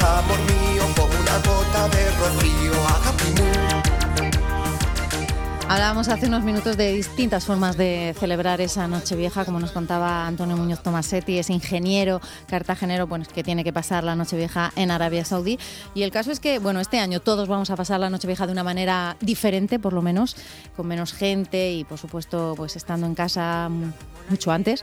como una gota de. Hablábamos hace unos minutos de distintas formas de celebrar esa noche vieja, como nos contaba Antonio Muñoz Tomasetti, ese ingeniero cartagenero pues, que tiene que pasar la noche vieja en Arabia Saudí. Y el caso es que, bueno, este año todos vamos a pasar la noche vieja de una manera diferente, por lo menos, con menos gente y, por supuesto, pues estando en casa mucho antes.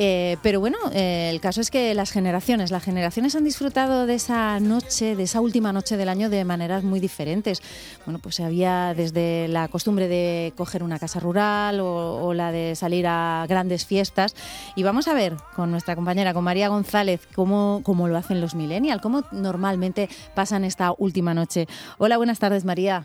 Eh, pero bueno, eh, el caso es que las generaciones, las generaciones han disfrutado de esa noche, de esa última noche del año de maneras muy diferentes. Bueno, pues había desde la costumbre de coger una casa rural o, la de salir a grandes fiestas. Y vamos a ver con nuestra compañera, con María González, cómo, cómo lo hacen los millennials, cómo normalmente pasan esta última noche. Hola, buenas tardes, María.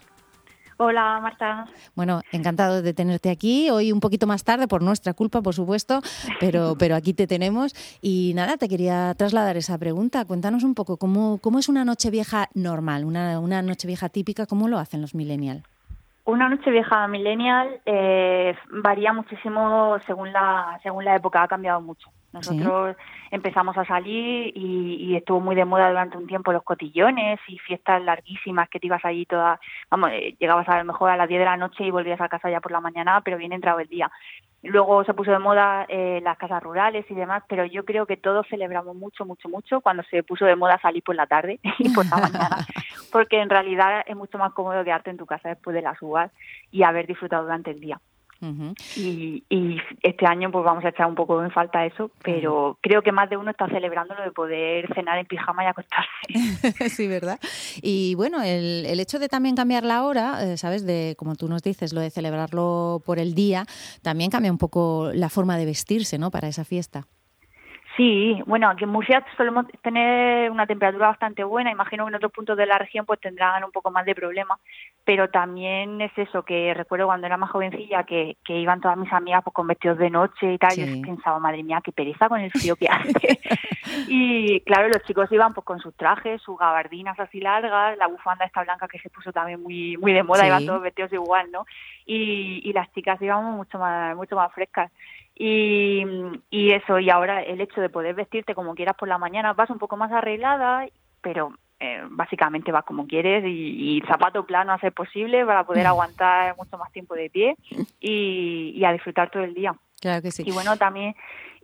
Hola, Marta. Bueno, encantado de tenerte aquí. Hoy un poquito más tarde, por nuestra culpa, por supuesto, pero, pero aquí te tenemos. Y nada, te quería trasladar esa pregunta. Cuéntanos un poco, ¿cómo, cómo es una noche vieja normal, una, una noche vieja típica? ¿Cómo lo hacen los millennials? Una noche vieja millennial eh, varía muchísimo según la, según la época, ha cambiado mucho. Nosotros empezamos a salir y, estuvo muy de moda durante un tiempo los cotillones y fiestas larguísimas que te ibas allí toda, vamos, eh, llegabas a lo mejor a las 10 de la noche y volvías a casa ya por la mañana, pero bien entrado el día. Luego se puso de moda eh, las casas rurales y demás, pero yo creo que todos celebramos mucho, mucho, mucho cuando se puso de moda salir por la tarde y por la mañana, porque en realidad es mucho más cómodo quedarte en tu casa después de las uvas y haber disfrutado durante el día y, este año pues vamos a echar un poco en falta eso, pero creo que más de uno está celebrando lo de poder cenar en pijama y acostarse. sí, ¿verdad? Y bueno, el, el, hecho de también cambiar la hora, eh, ¿sabes? De, como tú nos dices, lo de celebrarlo por el día, también cambia un poco la forma de vestirse, ¿no? Para esa fiesta. Sí, bueno, aquí en Murcia solemos tener una temperatura bastante buena. Imagino que en otros puntos de la región pues tendrán un poco más de problemas, pero también es eso que recuerdo cuando era más jovencilla que, que iban todas mis amigas pues con vestidos de noche y tal. Yo pensaba, madre mía, qué pereza con el frío que hace. y claro, los chicos iban pues con sus trajes, sus gabardinas así largas, la bufanda esta blanca que se puso también muy muy de moda, iban todos vestidos igual, ¿no? Y, y las chicas íbamos mucho más mucho más frescas. Y, y eso, y ahora el hecho de poder vestirte como quieras por la mañana, vas un poco más arreglada, pero eh, básicamente vas como quieres y, y, zapato plano a ser posible para poder aguantar mucho más tiempo de pie y, y a disfrutar todo el día. Claro que sí. Y bueno, también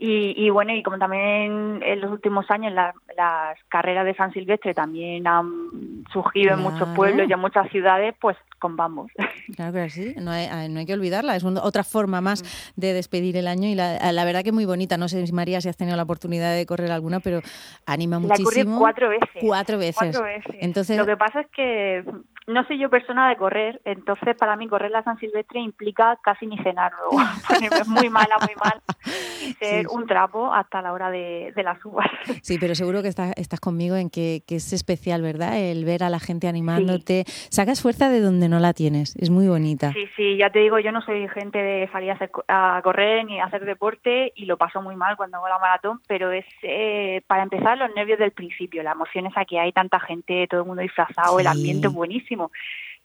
y, y, bueno, y como también en los últimos años las carreras de San Silvestre también han surgido en muchos pueblos y en muchas ciudades, pues con vamos. Claro que sí, no hay, no hay que olvidarla, es otra forma más mm. de despedir el año y la, la, verdad que muy bonita. No sé, María, si has tenido la oportunidad de correr alguna, pero anima muchísimo. La cuatro veces. Cuatro veces. Cuatro veces. Entonces, Lo que pasa es que no soy yo persona de correr, entonces para mí correr la San Silvestre implica casi ni cenar luego. es muy mala, muy mal. ser un trapo hasta la hora de, de las uvas. Sí, pero seguro que estás, estás conmigo en que, que, es especial, ¿verdad? El ver a la gente animándote. Sacas fuerza de donde no la tienes. Es muy bonita. Sí, sí, ya te digo, yo no soy gente de salir a, hacer, a correr ni a hacer deporte y lo paso muy mal cuando hago la maratón, pero es eh, para empezar los nervios del principio, la emoción es aquí hay tanta gente, todo el mundo disfrazado, el ambiente es buenísimo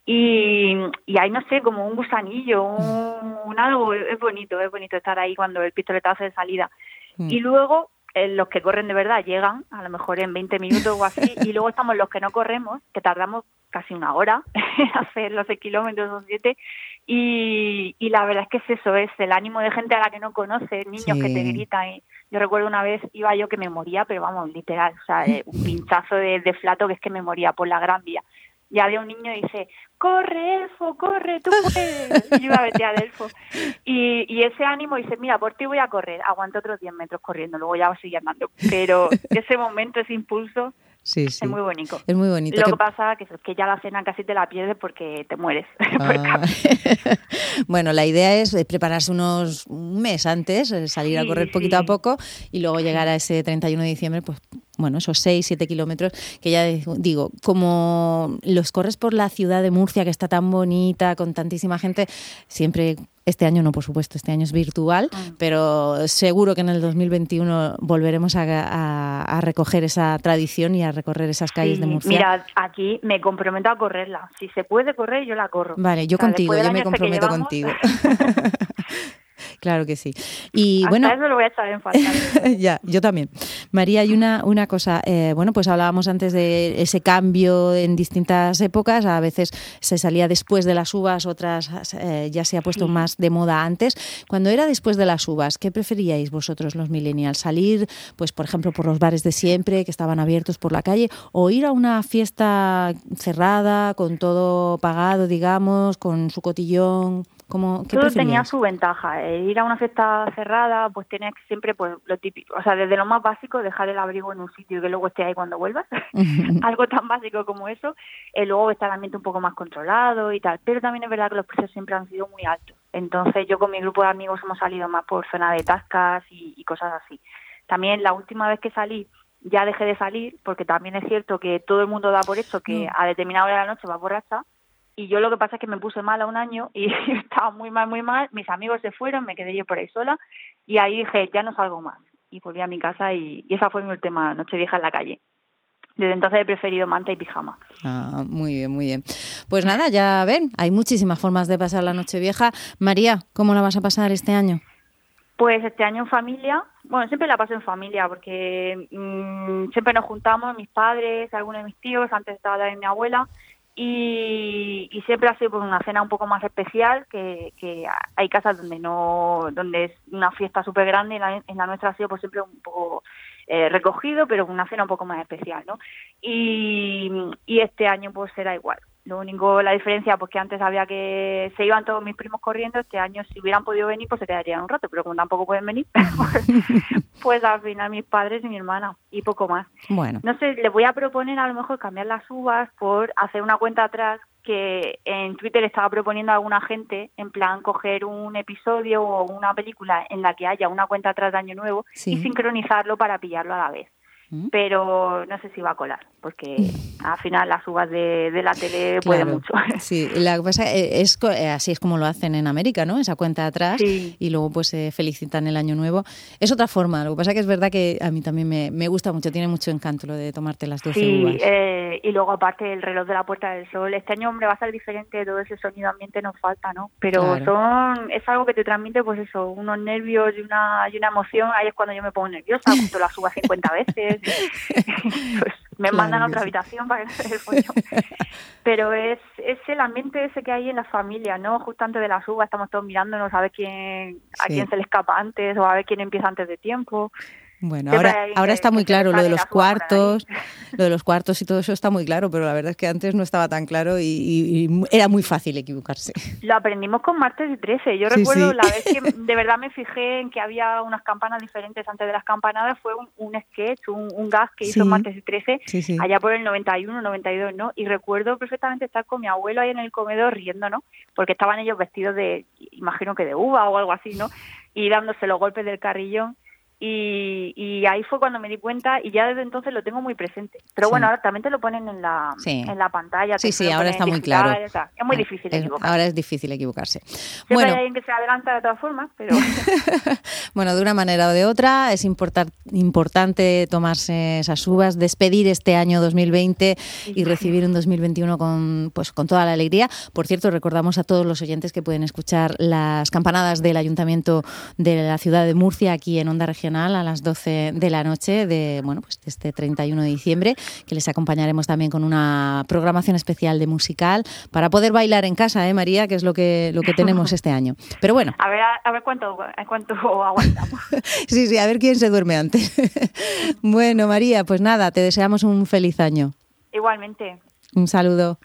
y, y hay, no sé, como un gusanillo, un, algo, es bonito, es bonito estar ahí cuando el pistoletazo de salida. Mm. Y luego eh, los que corren de verdad llegan, a lo mejor en 20 minutos o así, y luego estamos los que no corremos, que tardamos casi una hora en hacer los 6 kilómetros o 7, y, y la verdad es que es eso, es el ánimo de gente a la que no conoces, niños que te gritan. Y yo recuerdo una vez iba yo que me moría, pero vamos, literal, o sea, eh, un pinchazo de, de flato que es que me moría por la gran vía y había un niño y dice, corre Elfo, corre, tú puedes. Y yo iba a ver a Elfo. Y, y ese ánimo dice, mira, por ti voy a correr. Aguanto otros 10 metros corriendo, luego ya voy a seguir andando. Pero ese momento, ese impulso, Sí, sí. Es muy bonito. Es muy bonito. Lo que, pasa es que ya la cena casi te la pierdes porque te mueres. Ah. bueno, la idea es eh, prepararse unos un mes antes, eh, salir a correr poquito a poco y luego llegar a ese 31 de diciembre, pues bueno, esos 6, 7 kilómetros, que ya digo, como los corres por la ciudad de Murcia, que está tan bonita, con tantísima gente, siempre, este año no, por supuesto, este año es virtual, ah. pero seguro que en el 2021 volveremos a, recoger esa tradición y a recorrer esas calles de Murcia. Mira, aquí me comprometo a correrla. Si se puede correr, yo la corro. Vale, yo contigo, yo me comprometo contigo. Claro que sí. Y Hasta bueno, eso lo voy a echar en falta. ya, yo también. María, hay una, una cosa, eh, bueno, pues hablábamos antes de ese cambio en distintas épocas, a veces se salía después de las uvas, otras eh, ya se ha puesto Sí. más de moda antes. Cuando era después de las uvas, ¿qué preferíais vosotros los millennials? ¿Salir, pues por ejemplo, por los bares de siempre que estaban abiertos por la calle o ir a una fiesta cerrada, con todo pagado, digamos, con su cotillón? ¿Cómo, ¿Qué Todo tenía su ventaja. El ir a una fiesta cerrada, pues que siempre pues lo típico, o sea, desde lo más básico, dejar el abrigo en un sitio y que luego esté ahí cuando vuelvas. Algo tan básico como eso. Eh, luego está el ambiente un poco más controlado y tal. Pero también es verdad que los precios siempre han sido muy altos. Entonces yo con mi grupo de amigos hemos salido más por zona de tascas y, y cosas así. También la última vez que salí ya dejé de salir porque también es cierto que todo el mundo da por hecho que Mm. a determinada hora de la noche va borracha y yo lo que pasa es que me puse mala un año y estaba muy mal, muy mal. Mis amigos se fueron, me quedé yo por ahí sola y ahí dije, ya no salgo más. Y volví a mi casa y, y esa fue mi última noche vieja en la calle. Desde entonces he preferido manta y pijama. Ah, muy bien, muy bien. Pues nada, ya ven, hay muchísimas formas de pasar la noche vieja. María, ¿cómo la vas a pasar este año? Pues este año en familia, bueno, siempre la paso en familia porque mm, siempre nos juntamos, mis padres, algunos de mis tíos, antes estaba también mi abuela, y, y siempre ha sido pues, una cena un poco más especial, que, que hay casas donde no donde es una fiesta súper grande, y la- en la nuestra ha sido pues siempre un poco eh, recogido, pero una cena un poco más especial, ¿no? Y, y este año pues será igual. Lo único, la diferencia, pues que antes había que se iban todos mis primos corriendo, este año si hubieran podido venir, pues se quedarían un rato, pero como tampoco pueden venir, pues, pues al final mis padres y mi hermana y poco más. Bueno, No sé, le voy a proponer a lo mejor cambiar las uvas por hacer una cuenta atrás que en Twitter estaba proponiendo a alguna gente, en plan coger un episodio o una película en la que haya una cuenta atrás de Año Nuevo Sí. y sincronizarlo para pillarlo a la vez. ¿Mm? Pero no sé si va a colar, porque al final las uvas de, de la tele pueden claro. mucho. Sí, la cosa eh, es co- eh, así es como lo hacen en América, ¿no? Esa cuenta atrás Sí. y luego pues se felicitan el año nuevo. Es otra forma, lo que pasa que es verdad que a mí también me, me gusta mucho, tiene mucho encanto lo de tomarte las 12 Sí, uvas. eh, y luego aparte el reloj de la Puerta del Sol. Este año, hombre, va a ser diferente, todo ese sonido ambiente nos falta, ¿no? Pero Claro. son es algo que te transmite, pues eso, unos nervios y una, y una emoción. Ahí es cuando yo me pongo nerviosa, junto las suba 50 veces. pues me Claro mandan a otra sí. habitación para que no se el follón. Pero es, es el ambiente ese que hay en la familia, ¿no? Justo antes de la suba estamos todos mirándonos a ver quién, a quién se le escapa antes o a ver quién empieza antes de tiempo. Bueno, ahora, ahora está muy claro lo de los cuartos, lo de los cuartos y todo eso está muy claro, pero la verdad es que antes no estaba tan claro y, y- y era muy fácil equivocarse. Lo aprendimos con martes y 13. Yo Sí, recuerdo sí. la vez que de verdad me fijé en que había unas campanas diferentes antes de las campanadas. Fue un, un sketch, un, un gag que hizo Sí. martes y 13 Sí, sí. allá por el 91, 92, ¿no? Y recuerdo perfectamente estar con mi abuelo ahí en el comedor riendo, ¿no? Porque estaban ellos vestidos de, imagino que de uva o algo así, ¿no? Y dándose los golpes del carrillón. Y, y ahí fue cuando me di cuenta y ya desde entonces lo tengo muy presente. Pero Sí. bueno, ahora también te lo ponen en la, Sí. en la pantalla. Sí, sí, ahora está muy claro. o sea, es muy difícil Es- equivocarse. ahora es difícil equivocarse. Siempre Bueno, hay alguien que se adelanta de todas formas, pero Bueno, de una manera o de otra es importar- importante tomarse esas uvas, despedir este año 2020 y recibir un 2021 con, pues, con toda la alegría. Por cierto, recordamos a todos los oyentes que pueden escuchar las campanadas del Ayuntamiento de la ciudad de Murcia aquí en Onda Regional a las 12 de la noche de, bueno, pues, de este 31 de diciembre, que les acompañaremos también con una programación especial de musical para poder bailar en casa, ¿eh, María? Que es lo que, lo que tenemos este año. Pero bueno, a ver a, ver cuánto cuánto aguantamos. Sí, sí, a ver quién se duerme antes. bueno, María, pues nada, te deseamos un feliz año. Igualmente. Un saludo.